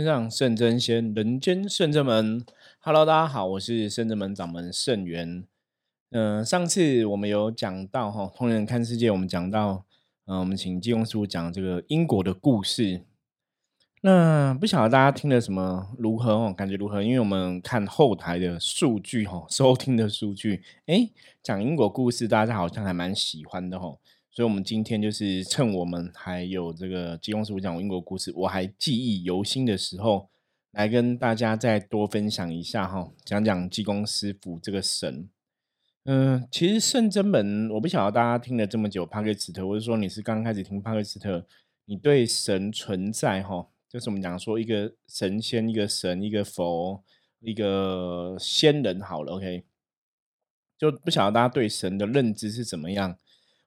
天上圣真仙，人间圣真门。Hello，大家好，我是圣真门掌门圣元。嗯，上次我们有讲到哈，通人看世界，我们讲到，嗯，我们请济公师傅讲这个因果的故事。那不晓得大家听了什么如何哦？感觉如何？因为我们看后台的数据哈，收听的数据，哎，讲因果故事，大家好像还蛮喜欢的哈。所以，我们今天就是趁我们还有这个济公师傅讲因果故事，我还记忆犹新的时候，来跟大家再多分享一下哈，讲讲济公师傅这个神。嗯，其实圣真门，我不晓得大家听了这么久帕克斯特，或者说你是刚开始听帕克斯特，你对神存在哈，就是我们讲说一个神仙、一个神、一个佛、一个仙人好了，OK，就不晓得大家对神的认知是怎么样。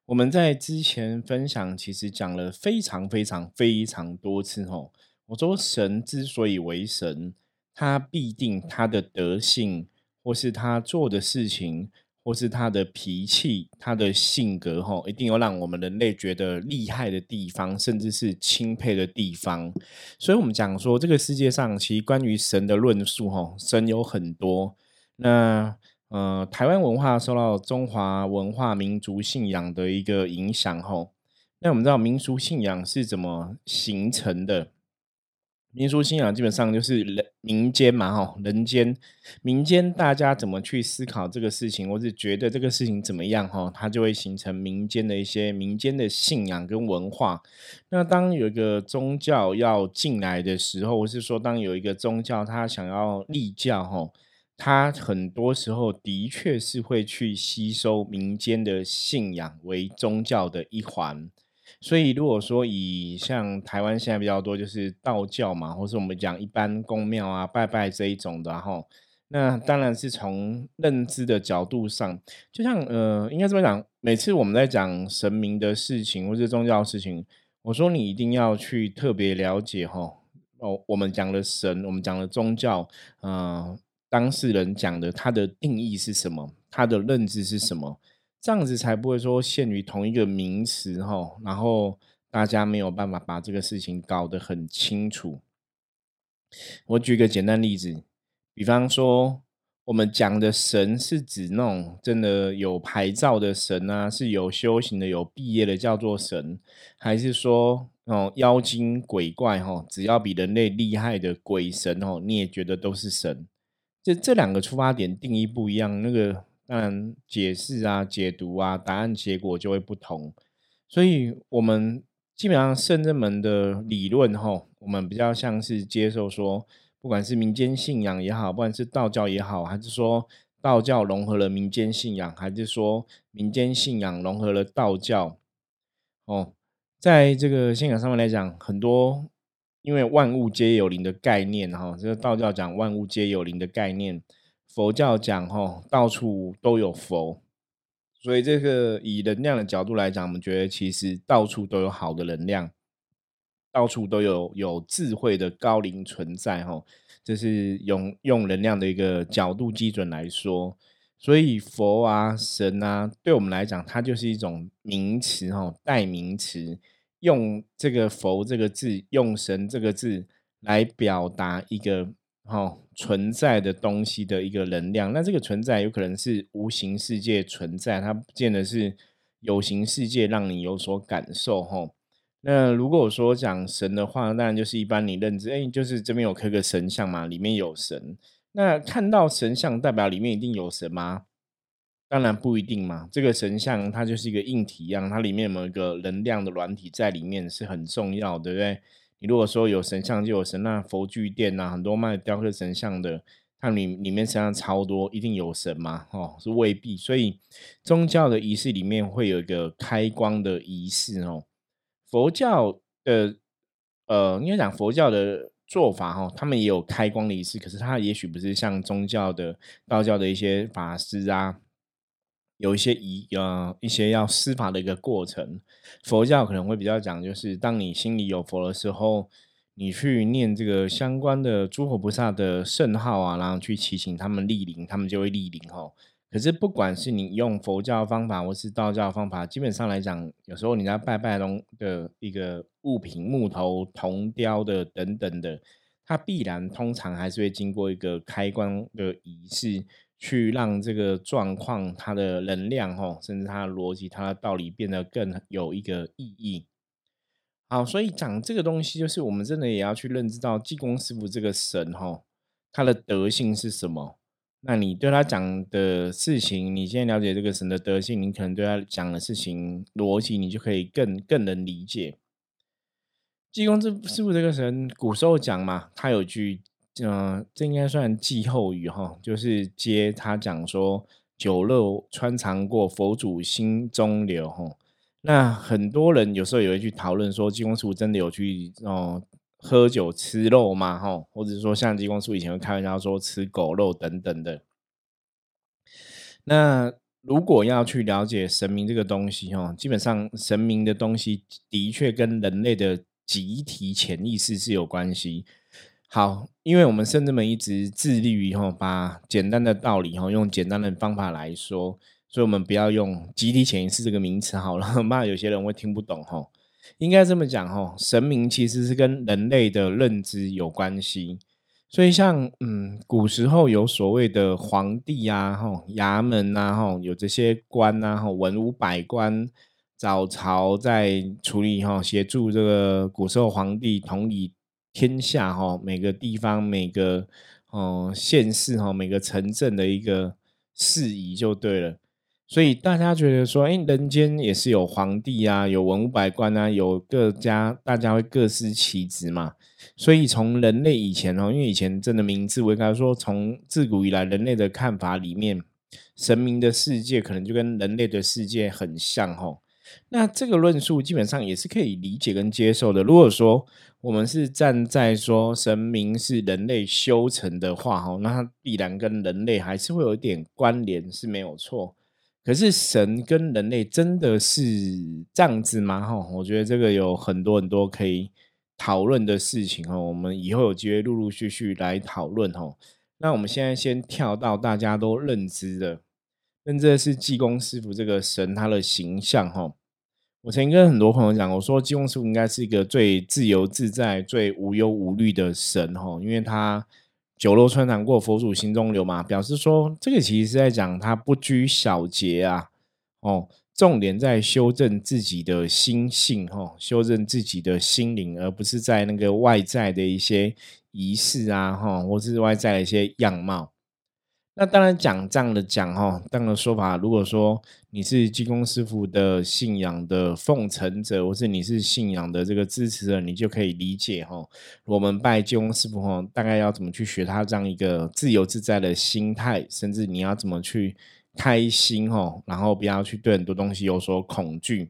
我们在之前分享，其实讲了非常非常非常多次吼。我说神之所以为神，他必定他的德性，或是他做的事情，或是他的脾气、他的性格吼，一定有让我们人类觉得厉害的地方，甚至是钦佩的地方。所以，我们讲说这个世界上，其实关于神的论述吼，神有很多。那呃，台湾文化受到中华文化民族信仰的一个影响后，那我们知道民俗信仰是怎么形成的？民俗信仰基本上就是人民间嘛，吼，人间民间大家怎么去思考这个事情，或是觉得这个事情怎么样，吼，它就会形成民间的一些民间的信仰跟文化。那当有一个宗教要进来的时候，或是说当有一个宗教它想要立教，吼。他很多时候的确是会去吸收民间的信仰为宗教的一环，所以如果说以像台湾现在比较多就是道教嘛，或是我们讲一般公庙啊拜拜这一种的哈，那当然是从认知的角度上，就像呃，应该这么讲，每次我们在讲神明的事情或是宗教事情，我说你一定要去特别了解哈，哦，我们讲的神，我们讲的宗教，嗯。当事人讲的，他的定义是什么？他的认知是什么？这样子才不会说限于同一个名词哈，然后大家没有办法把这个事情搞得很清楚。我举个简单例子，比方说，我们讲的神是指那种真的有牌照的神啊，是有修行的、有毕业的叫做神，还是说哦妖精鬼怪哈，只要比人类厉害的鬼神哦，你也觉得都是神？这这两个出发点定义不一样，那个当然解释啊、解读啊、答案结果就会不同。所以，我们基本上圣人门的理论，哈，我们比较像是接受说，不管是民间信仰也好，不管是道教也好，还是说道教融合了民间信仰，还是说民间信仰融合了道教，哦，在这个信仰上面来讲，很多。因为万物皆有灵的概念，哈，这个道教讲万物皆有灵的概念，佛教讲哈，到处都有佛，所以这个以能量的角度来讲，我们觉得其实到处都有好的能量，到处都有有智慧的高灵存在，哈，这是用用能量的一个角度基准来说，所以佛啊神啊，对我们来讲，它就是一种名词，哈，代名词。用这个“佛”这个字，用“神”这个字来表达一个哈存在的东西的一个能量。那这个存在有可能是无形世界存在，它不见得是有形世界让你有所感受哈。那如果说讲神的话，当然就是一般你认知，哎，就是这边有刻个神像嘛，里面有神。那看到神像代表里面一定有神吗？当然不一定嘛，这个神像它就是一个硬体一样，它里面有没有一个能量的软体在里面是很重要，对不对？你如果说有神像就有神，那佛具店呐，很多卖雕刻神像的，它里里面神像超多，一定有神吗？哦，是未必。所以宗教的仪式里面会有一个开光的仪式哦。佛教的呃，应该讲佛教的做法哈，他们也有开光的仪式，可是它也许不是像宗教的道教的一些法师啊。有一些仪呃一些要施法的一个过程，佛教可能会比较讲，就是当你心里有佛的时候，你去念这个相关的诸佛菩萨的圣号啊，然后去祈请他们莅临，他们就会莅临哦。可是不管是你用佛教方法或是道教方法，基本上来讲，有时候你在拜拜中的一个物品，木头、铜雕的等等的，它必然通常还是会经过一个开关的仪式，去让这个状况它的能量哦，甚至它的逻辑、它的道理变得更有一个意义。好，所以讲这个东西，就是我们真的也要去认知到济公师傅这个神哈，他的德性是什么？那你对他讲的事情，你现在了解这个神的德性，你可能对他讲的事情逻辑，你就可以更更能理解。济公师师傅这个神，古时候讲嘛，他有句，嗯，这应该算季后语哈，就是接他讲说，酒肉穿肠过，佛祖心中留哈。那很多人有时候也会去讨论说，济公师傅真的有去哦喝酒吃肉吗？哈，或者说像济公师傅以前会开玩笑说吃狗肉等等的。那如果要去了解神明这个东西，哈，基本上神明的东西的确跟人类的集体潜意识是有关系。好，因为我们圣至们一直致力于哈把简单的道理哈用简单的方法来说。所以，我们不要用集体潜意识这个名词好了，怕有些人会听不懂哈。应该这么讲哈，神明其实是跟人类的认知有关系。所以，像嗯，古时候有所谓的皇帝啊，哈，衙门啊，哈，有这些官啊，哈，文武百官，早朝在处理哈，协助这个古时候皇帝统理天下哈，每个地方、每个哦县市哈，每个城镇的一个事宜就对了。所以大家觉得说，哎，人间也是有皇帝啊，有文武百官啊，有各家，大家会各司其职嘛。所以从人类以前哦，因为以前真的名字，我刚才说，从自古以来人类的看法里面，神明的世界可能就跟人类的世界很像哦。那这个论述基本上也是可以理解跟接受的。如果说我们是站在说神明是人类修成的话，哈，那它必然跟人类还是会有一点关联，是没有错。可是神跟人类真的是这样子吗？哈，我觉得这个有很多很多可以讨论的事情哈。我们以后有机会陆陆续续来讨论哈。那我们现在先跳到大家都认知的，认知的是济公师傅这个神他的形象哈。我曾经跟很多朋友讲，我说金庸师傅应该是一个最自由自在、最无忧无虑的神哈，因为他。酒肉穿肠过，佛祖心中留嘛，表示说这个其实是在讲他不拘小节啊，哦，重点在修正自己的心性，哈，修正自己的心灵，而不是在那个外在的一些仪式啊，哈，或是外在的一些样貌。那当然讲这样的讲哈，这样的说法，如果说你是济公师傅的信仰的奉承者，或是你是信仰的这个支持者，你就可以理解哈，我们拜济公师傅哈，大概要怎么去学他这样一个自由自在的心态，甚至你要怎么去开心哈，然后不要去对很多东西有所恐惧。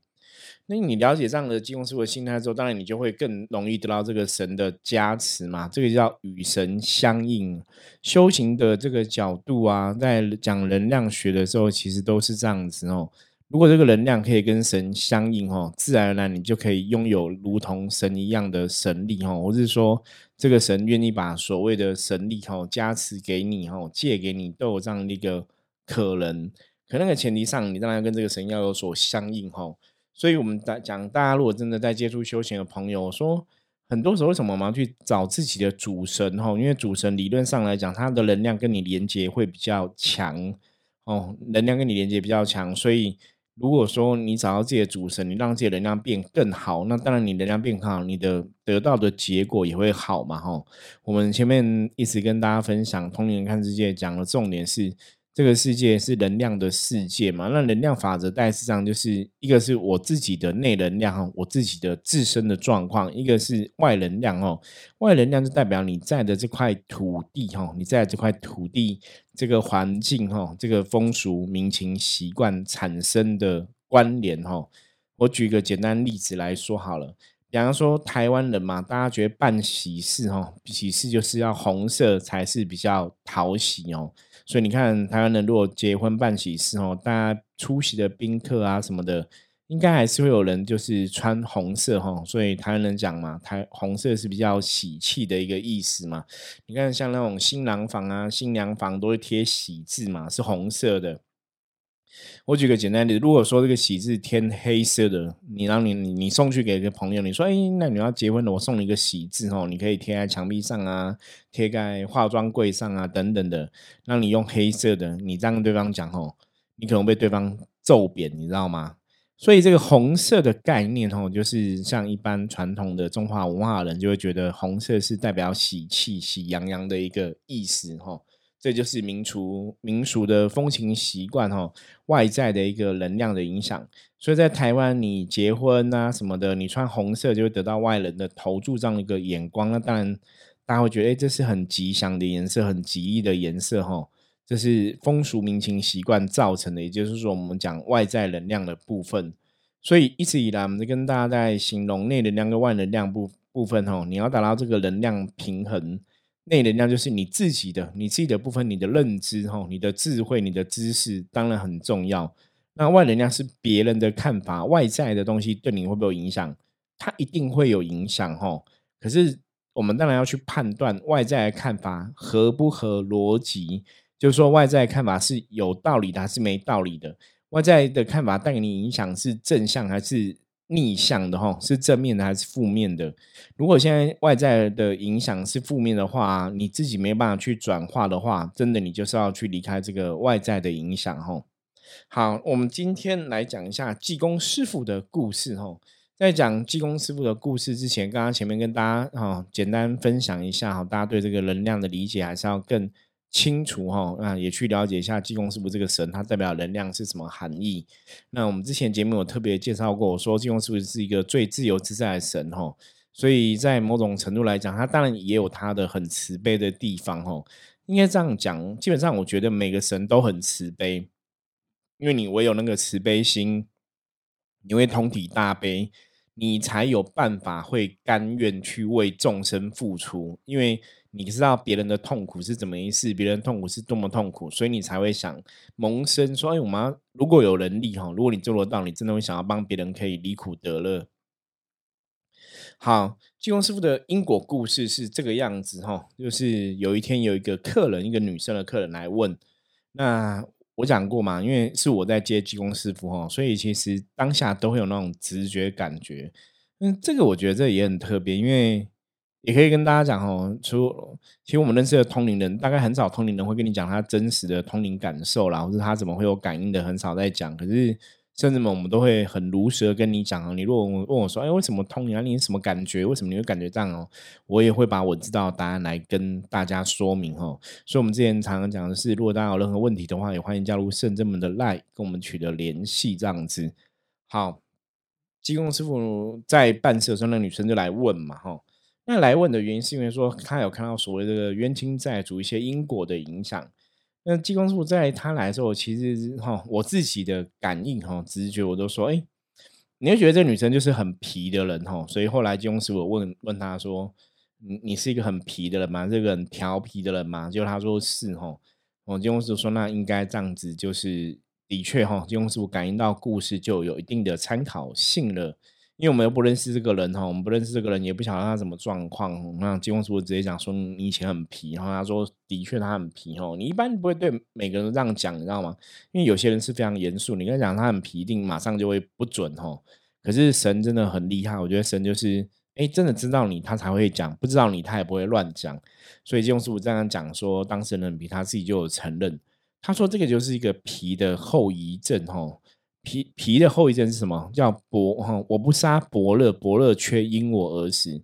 那你了解这样的济公师傅的心态之后，当然你就会更容易得到这个神的加持嘛。这个叫与神相应，修行的这个角度啊，在讲能量学的时候，其实都是这样子哦。如果这个能量可以跟神相应哦，自然而然你就可以拥有如同神一样的神力哦，或是说这个神愿意把所谓的神力哦加持给你哦，借给你，都有这样的一个可能。可那个前提上，你当然跟这个神要有所相应哦。所以，我们在讲，大家如果真的在接触修行的朋友，说很多时候为什么我们要去找自己的主神？哈，因为主神理论上来讲，他的能量跟你连接会比较强哦，能量跟你连接比较强。所以，如果说你找到自己的主神，你让自己的能量变更好，那当然你能量变好，你的得到的结果也会好嘛。哈，我们前面一直跟大家分享《通灵看世界》，讲的重点是。这个世界是能量的世界嘛？那能量法则大致上就是一个是我自己的内能量哈，我自己的自身的状况；一个是外能量哦，外能量就代表你在的这块土地哈，你在这块土地这个环境哈，这个风俗民情习惯产生的关联哈。我举一个简单例子来说好了，比方说台湾人嘛，大家觉得办喜事哈，喜事就是要红色才是比较讨喜哦。所以你看，台湾人如果结婚办喜事哦，大家出席的宾客啊什么的，应该还是会有人就是穿红色哈。所以台湾人讲嘛，台红色是比较喜气的一个意思嘛。你看像那种新郎房啊、新娘房都会贴喜字嘛，是红色的。我举个简单的，如果说这个喜字天黑色的，你让你你你送去给一个朋友，你说，哎，那你要结婚了，我送你一个喜字哦，你可以贴在墙壁上啊，贴在化妆柜上啊，等等的，让你用黑色的，你这样跟对方讲哦，你可能被对方揍扁，你知道吗？所以这个红色的概念哦，就是像一般传统的中华文化人就会觉得红色是代表喜气、喜洋洋的一个意思哈。这就是民俗民俗的风情习惯哈，外在的一个能量的影响。所以在台湾，你结婚啊什么的，你穿红色就会得到外人的投注这样一个眼光。那当然，大家会觉得，哎，这是很吉祥的颜色，很吉利的颜色哈。这是风俗民情习惯造成的，也就是说，我们讲外在能量的部分。所以一直以来，我们在跟大家在形容内能量跟外能量部部分哈，你要达到这个能量平衡。内能量就是你自己的，你自己的部分，你的认知哈，你的智慧，你的知识，当然很重要。那外能量是别人的看法，外在的东西对你会不会有影响？它一定会有影响哈。可是我们当然要去判断外在的看法合不合逻辑，就是说外在看法是有道理的还是没道理的？外在的看法带给你影响是正向还是？逆向的哈是正面的还是负面的？如果现在外在的影响是负面的话，你自己没办法去转化的话，真的你就是要去离开这个外在的影响哈。好，我们今天来讲一下济公师傅的故事哈。在讲济公师傅的故事之前，刚刚前面跟大家哈简单分享一下哈，大家对这个能量的理解还是要更。清楚哈，那也去了解一下济公师傅这个神，它代表能量是什么含义？那我们之前节目有特别介绍过，我说济公师傅是一个最自由自在的神哈，所以在某种程度来讲，他当然也有他的很慈悲的地方哈。应该这样讲，基本上我觉得每个神都很慈悲，因为你唯有那个慈悲心，你会通体大悲。你才有办法会甘愿去为众生付出，因为你知道别人的痛苦是怎么一事，别人痛苦是多么痛苦，所以你才会想萌生说：“哎，我们如果有能力哈，如果你做得到，你真的会想要帮别人可以离苦得乐。”好，济公师傅的因果故事是这个样子哈，就是有一天有一个客人，一个女生的客人来问，那。我讲过嘛，因为是我在接济公师傅哈，所以其实当下都会有那种直觉感觉。嗯，这个我觉得这也很特别，因为也可以跟大家讲哦，除其实我们认识的通灵人，大概很少通灵人会跟你讲他真实的通灵感受啦，或者他怎么会有感应的，很少在讲。可是。甚至们，我们都会很如实的跟你讲啊。你如果问我说，哎，为什么通灵啊？你什么感觉？为什么你会感觉这样哦？我也会把我知道的答案来跟大家说明哦。所以，我们之前常常讲的是，如果大家有任何问题的话，也欢迎加入圣真门的 Line 跟我们取得联系，这样子。好，济公师傅在办事的时候，那女生就来问嘛，哈。那来问的原因是因为说，他有看到所谓的冤亲债主一些因果的影响。那济公师傅在他来的时候，其实哈，我自己的感应哈，直觉我都说，哎，你会觉得这女生就是很皮的人哈，所以后来济公师傅问问他说，你你是一个很皮的人吗？这个很调皮的人吗？就他说是哈，我济公师傅说那应该这样子，就是的确哈，济公师傅感应到故事就有一定的参考性了。因为我们又不认识这个人哈，我们不认识这个人，也不晓得他什么状况。那金公师傅直接讲说你以前很皮，然后他说的确他很皮哈。你一般不会对每个人都这样讲，你知道吗？因为有些人是非常严肃，你跟他讲他很皮，一定马上就会不准哈。可是神真的很厉害，我觉得神就是哎，真的知道你他才会讲，不知道你他也不会乱讲。所以金公师傅这样讲说，当事人皮，他自己就有承认，他说这个就是一个皮的后遗症哈。皮皮的后遗症是什么？叫伯哈，我不杀伯乐，伯乐却因我而死。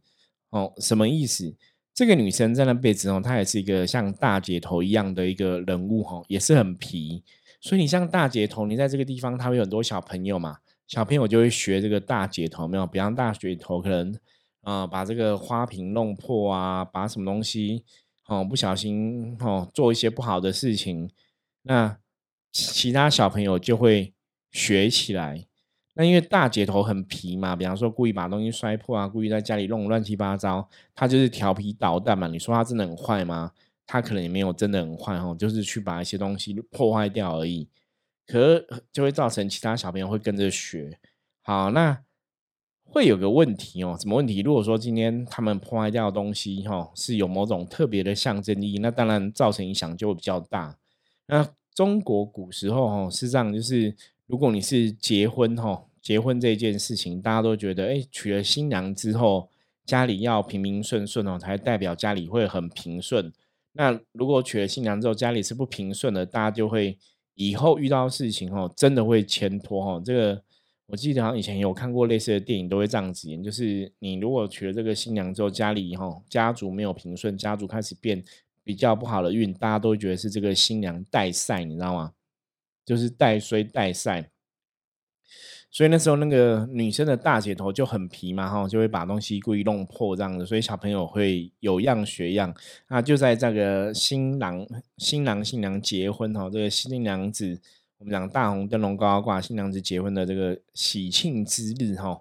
哦，什么意思？这个女生在那辈子哦，她也是一个像大姐头一样的一个人物哈，也是很皮。所以你像大姐头，你在这个地方，她会有很多小朋友嘛，小朋友就会学这个大姐头，没有？比方大姐头可能啊，把这个花瓶弄破啊，把什么东西哦，不小心哦，做一些不好的事情，那其他小朋友就会。学起来，那因为大姐头很皮嘛，比方说故意把东西摔破啊，故意在家里弄乱七八糟，他就是调皮捣蛋嘛。你说他真的很坏吗？他可能也没有真的很坏哦，就是去把一些东西破坏掉而已。可就会造成其他小朋友会跟着学。好，那会有个问题哦，什么问题？如果说今天他们破坏掉的东西哈，是有某种特别的象征意义，那当然造成影响就会比较大。那中国古时候哈，事实上就是如果你是结婚哈，结婚这件事情，大家都觉得哎，娶了新娘之后，家里要平平顺顺哦，才代表家里会很平顺。那如果娶了新娘之后，家里是不平顺的，大家就会以后遇到事情哦，真的会牵拖哈。这个我记得好像以前有看过类似的电影，都会这样子演，就是你如果娶了这个新娘之后，家里哈家族没有平顺，家族开始变比较不好的运，大家都会觉得是这个新娘带赛，你知道吗？就是带衰带晒。所以那时候那个女生的大姐头就很皮嘛，哈，就会把东西故意弄破这样的，所以小朋友会有样学样。那就在这个新郎、新郎、新娘结婚哈，这个新娘子我们讲大红灯笼高高挂，新娘子结婚的这个喜庆之日哈，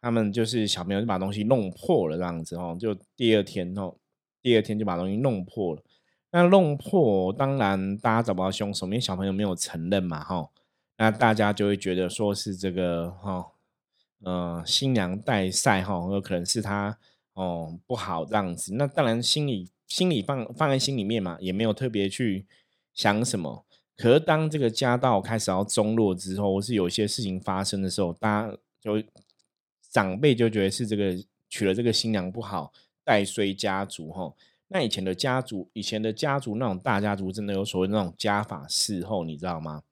他们就是小朋友就把东西弄破了这样子哈，就第二天哦，第二天就把东西弄破了。那弄破当然大家找不到凶手，因为小朋友没有承认嘛，哈。那大家就会觉得说是这个哈，呃，新娘带赛哈，有可能是他哦不好这样子。那当然心里心里放放在心里面嘛，也没有特别去想什么。可是当这个家道开始要中落之后，或是有些事情发生的时候，大家就长辈就觉得是这个娶了这个新娘不好，带衰家族哈。那以前的家族，以前的家族那种大家族，真的有所谓那种家法伺候，你知道吗？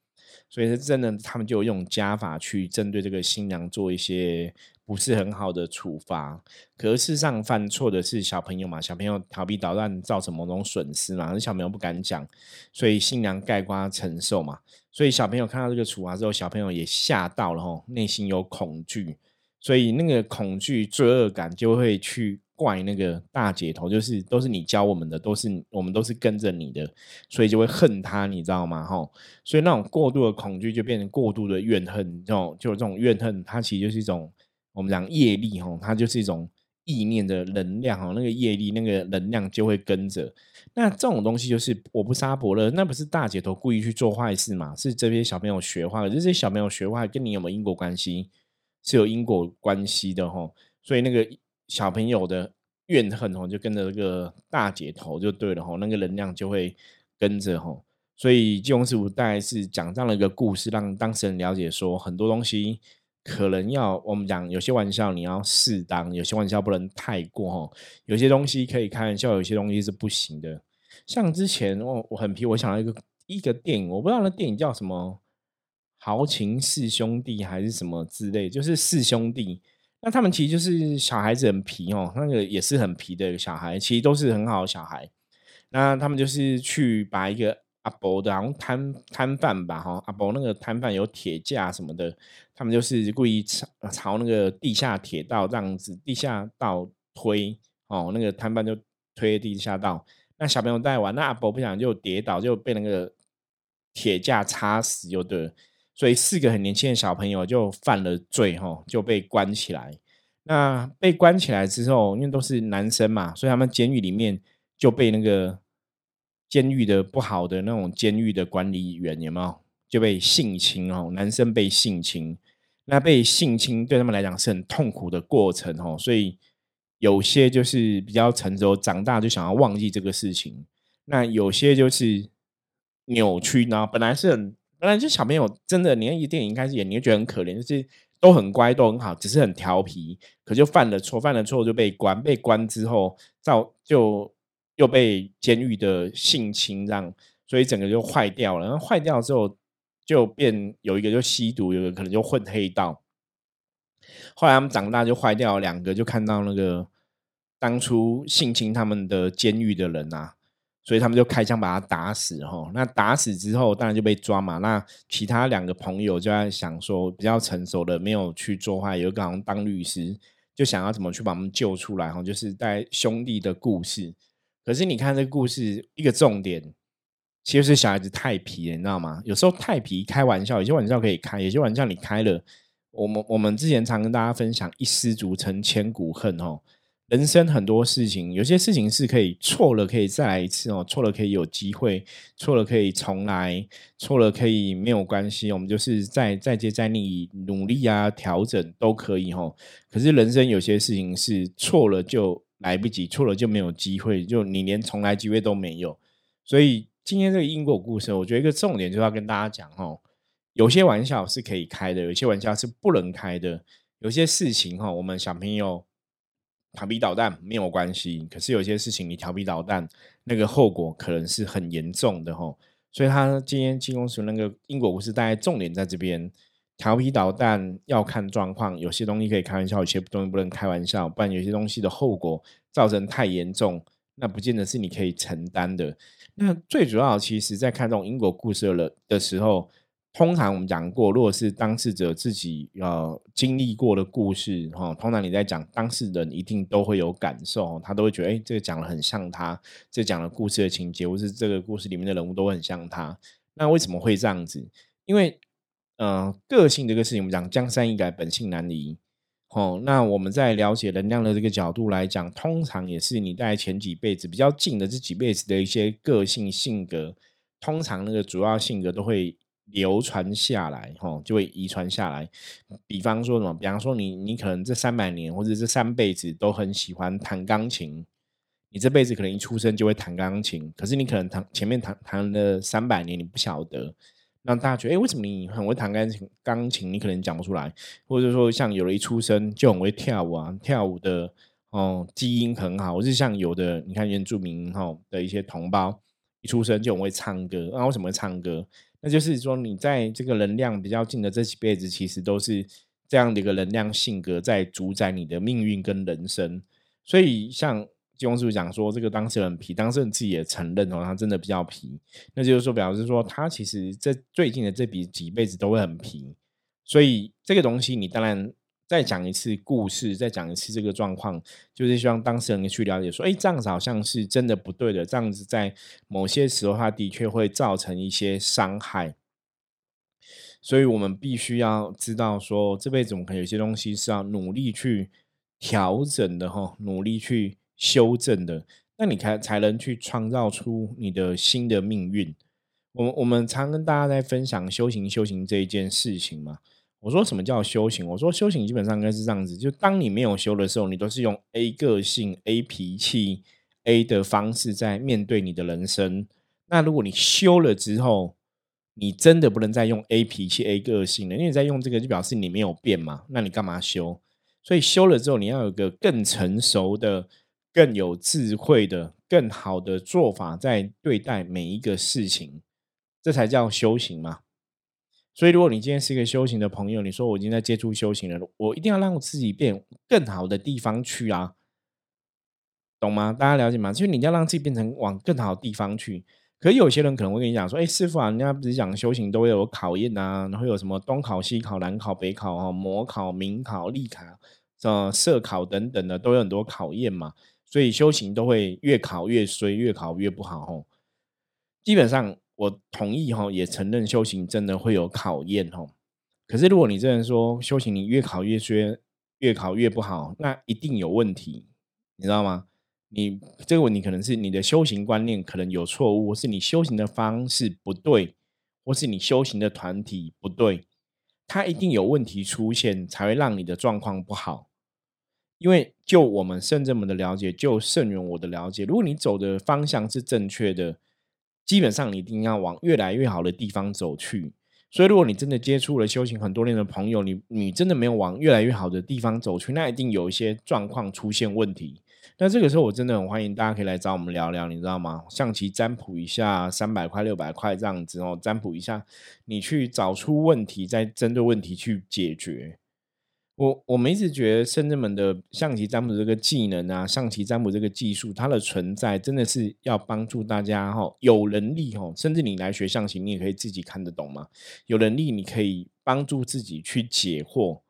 所以是真的，他们就用家法去针对这个新娘做一些不是很好的处罚。可是事实上犯错的是小朋友嘛，小朋友调皮捣蛋造成某种损失嘛，那小朋友不敢讲，所以新娘盖瓜承受嘛。所以小朋友看到这个处罚之后，小朋友也吓到了吼，内心有恐惧，所以那个恐惧罪恶感就会去。怪那个大姐头，就是都是你教我们的，都是我们都是跟着你的，所以就会恨他，你知道吗？哈，所以那种过度的恐惧就变成过度的怨恨，这种就这种怨恨，它其实就是一种我们讲业力，哈，它就是一种意念的能量，哈，那个业力那个能量就会跟着。那这种东西就是我不杀伯乐，那不是大姐头故意去做坏事嘛？是这些小朋友学坏了，这些小朋友学坏跟你有没有因果关系？是有因果关系的，哈，所以那个。小朋友的怨恨哦，就跟着这个大姐头就对了吼，那个能量就会跟着吼，所以金庸师傅大概是讲这样的一个故事，让当事人了解说，很多东西可能要我们讲，有些玩笑你要适当，有些玩笑不能太过吼，有些东西可以开玩笑，有些东西是不行的。像之前我我很皮，我想到一个一个电影，我不知道那电影叫什么，豪情四兄弟还是什么之类，就是四兄弟。那他们其实就是小孩子很皮哦，那个也是很皮的小孩，其实都是很好的小孩。那他们就是去把一个阿伯的，好像摊摊贩吧，哈，阿伯那个摊贩有铁架什么的，他们就是故意朝朝那个地下铁道这样子，地下道推哦，那个摊贩就推地下道。那小朋友在玩，那阿伯不想就跌倒，就被那个铁架插死，就对。所以四个很年轻的小朋友就犯了罪，哈，就被关起来。那被关起来之后，因为都是男生嘛，所以他们监狱里面就被那个监狱的不好的那种监狱的管理员有没有就被性侵哦？男生被性侵，那被性侵对他们来讲是很痛苦的过程哦。所以有些就是比较成熟，长大就想要忘记这个事情；那有些就是扭曲，然后本来是很。本来就小朋友真的，你看一电影开始演，你会觉得很可怜，就是都很乖，都很好，只是很调皮，可就犯了错，犯了错就被关，被关之后，造就又被监狱的性侵，让所以整个就坏掉了。然后坏掉之后，就变有一个就吸毒，有个可能就混黑道。后来他们长大就坏掉了，两个就看到那个当初性侵他们的监狱的人啊。所以他们就开枪把他打死，哈。那打死之后，当然就被抓嘛。那其他两个朋友就在想说，比较成熟的没有去做坏，有刚当律师，就想要怎么去把他们救出来，哈。就是在兄弟的故事。可是你看这个故事，一个重点，其实是小孩子太皮了，你知道吗？有时候太皮，开玩笑，有些玩笑可以开，有些玩笑你开了，我们我们之前常跟大家分享，一失足成千古恨，哦。人生很多事情，有些事情是可以错了，可以再来一次哦。错了可以有机会，错了可以重来，错了可以没有关系。我们就是再再接再厉，努力啊，调整都可以哦。可是人生有些事情是错了就来不及，错了就没有机会，就你连重来机会都没有。所以今天这个因果故事，我觉得一个重点就是要跟大家讲哦，有些玩笑是可以开的，有些玩笑是不能开的。有些事情哈，我们小朋友调皮捣蛋没有关系，可是有些事情你调皮捣蛋，那个后果可能是很严重的吼。所以他今天进公司那个因果故事，大概重点在这边。调皮捣蛋要看状况，有些东西可以开玩笑，有些东西不能开玩笑，不然有些东西的后果造成太严重，那不见得是你可以承担的。那最主要，其实在看这种因果故事了的时候，通常我们讲过，如果是当事者自己呃经历过的故事哈，通常你在讲当事人一定都会有感受，他都会觉得哎，这个讲的很像他，这讲的故事的情节，或是这个故事里面的人物都很像他。那为什么会这样子？因为呃，个性这个事情，我们讲江山易改，本性难移。哦，那我们在了解能量的这个角度来讲，通常也是你在前几辈子比较近的这几辈子的一些个性性格，通常那个主要性格都会流传下来，哈，就会遗传下来。比方说什么？比方说你，你可能这三百年或者这三辈子都很喜欢弹钢琴，你这辈子可能一出生就会弹钢琴，可是你可能弹前面弹弹了三百年，你不晓得。让大家觉得，哎，为什么你很会弹钢琴？钢琴你可能讲不出来，或者说像有了一出生就很会跳舞啊，跳舞的哦基因很好，或是像有的你看原住民哈的一些同胞，一出生就很会唱歌。那为什么会唱歌？那就是说你在这个能量比较近的这几辈子，其实都是这样的一个能量性格在主宰你的命运跟人生。所以像。金庸师傅讲说，这个当事人皮，当事人自己也承认哦，他真的比较皮。那就是说，表示说他其实这最近的这笔几辈子都会很皮。所以这个东西，你当然再讲一次故事，再讲一次这个状况，就是希望当事人去了解说，哎，这样子好像是真的不对的。这样子在某些时候，他的确会造成一些伤害。所以我们必须要知道说，这辈子我们可能有些东西是要努力去调整的哈，努力去。修正的，那你才才能去创造出你的新的命运。我我们常跟大家在分享修行修行这一件事情嘛。我说什么叫修行？我说修行基本上应该是这样子：就当你没有修的时候，你都是用 A 个性、A 脾气、A 的方式在面对你的人生。那如果你修了之后，你真的不能再用 A 脾气、A 个性了，因为你在用这个就表示你没有变嘛。那你干嘛修？所以修了之后，你要有个更成熟的。更有智慧的、更好的做法，在对待每一个事情，这才叫修行嘛。所以，如果你今天是一个修行的朋友，你说我已经在接触修行了，我一定要让我自己变更好的地方去啊，懂吗？大家了解吗？就是你要让自己变成往更好的地方去。可有些人可能会跟你讲说：“哎，师傅啊，人家不是讲修行都会有考验啊，然后有什么东考、西考、南考、北考啊，模考、明考、立考、呃社考等等的，都有很多考验嘛。”所以修行都会越考越衰，越考越不好吼。基本上我同意哈，也承认修行真的会有考验哈。可是如果你这样说修行你越考越衰，越考越不好，那一定有问题，你知道吗？你这个问题可能是你的修行观念可能有错误，或是你修行的方式不对，或是你修行的团体不对，它一定有问题出现，才会让你的状况不好。因为就我们圣者们的了解，就圣人我的了解，如果你走的方向是正确的，基本上你一定要往越来越好的地方走去。所以，如果你真的接触了修行很多年的朋友，你你真的没有往越来越好的地方走去，那一定有一些状况出现问题。那这个时候，我真的很欢迎大家可以来找我们聊聊，你知道吗？象棋占卜一下，三百块、六百块这样子哦，占卜一下，你去找出问题，再针对问题去解决。我我们一直觉得圣人们的象棋占卜这个技能啊，象棋占卜这个技术，它的存在真的是要帮助大家哈，有能力哈，甚至你来学象棋，你也可以自己看得懂嘛。有能力你可以帮助自己去解惑，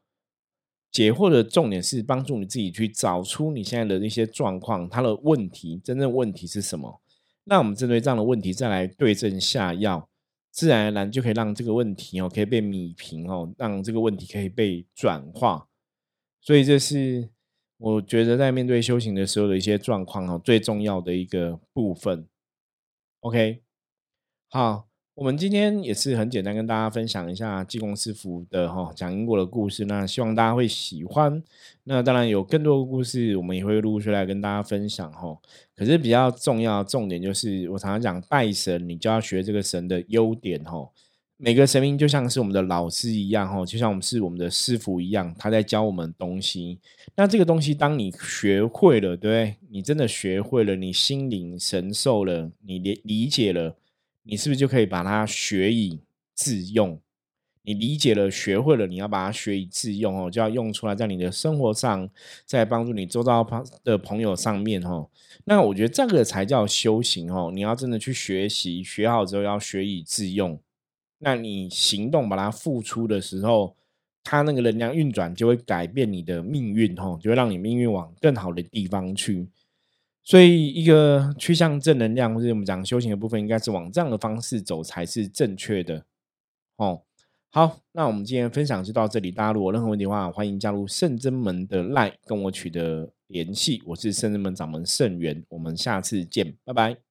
解惑的重点是帮助你自己去找出你现在的那些状况，它的问题真正问题是什么？那我们针对这样的问题再来对症下药。自然而然就可以让这个问题哦，可以被米平哦，让这个问题可以被转化。所以这是我觉得在面对修行的时候的一些状况哦，最重要的一个部分。OK，好，我们今天也是很简单跟大家分享一下济公师傅的哈讲因果的故事，那希望大家会喜欢。那当然有更多的故事，我们也会陆续来跟大家分享哈。可是比较重要重点就是，我常常讲拜神，你就要学这个神的优点哈。每个神明就像是我们的老师一样哈，就像我们是我们的师傅一样，他在教我们东西。那这个东西当你学会了，对？你真的学会了，你心领神受了，你理理解了。你是不是就可以把它学以致用？你理解了、学会了，你要把它学以致用哦，就要用出来在你的生活上，在帮助你周遭朋的朋友上面哦。那我觉得这个才叫修行哦。你要真的去学习，学好之后要学以致用。那你行动把它付出的时候，它那个能量运转就会改变你的命运哦，就会让你命运往更好的地方去。所以，一个趋向正能量，或者我们讲修行的部分，应该是往这样的方式走才是正确的。哦，好，那我们今天分享就到这里。大家如果任何问题的话，欢迎加入圣真门的 LINE 跟我取得联系。我是圣真门掌门圣元，我们下次见，拜拜。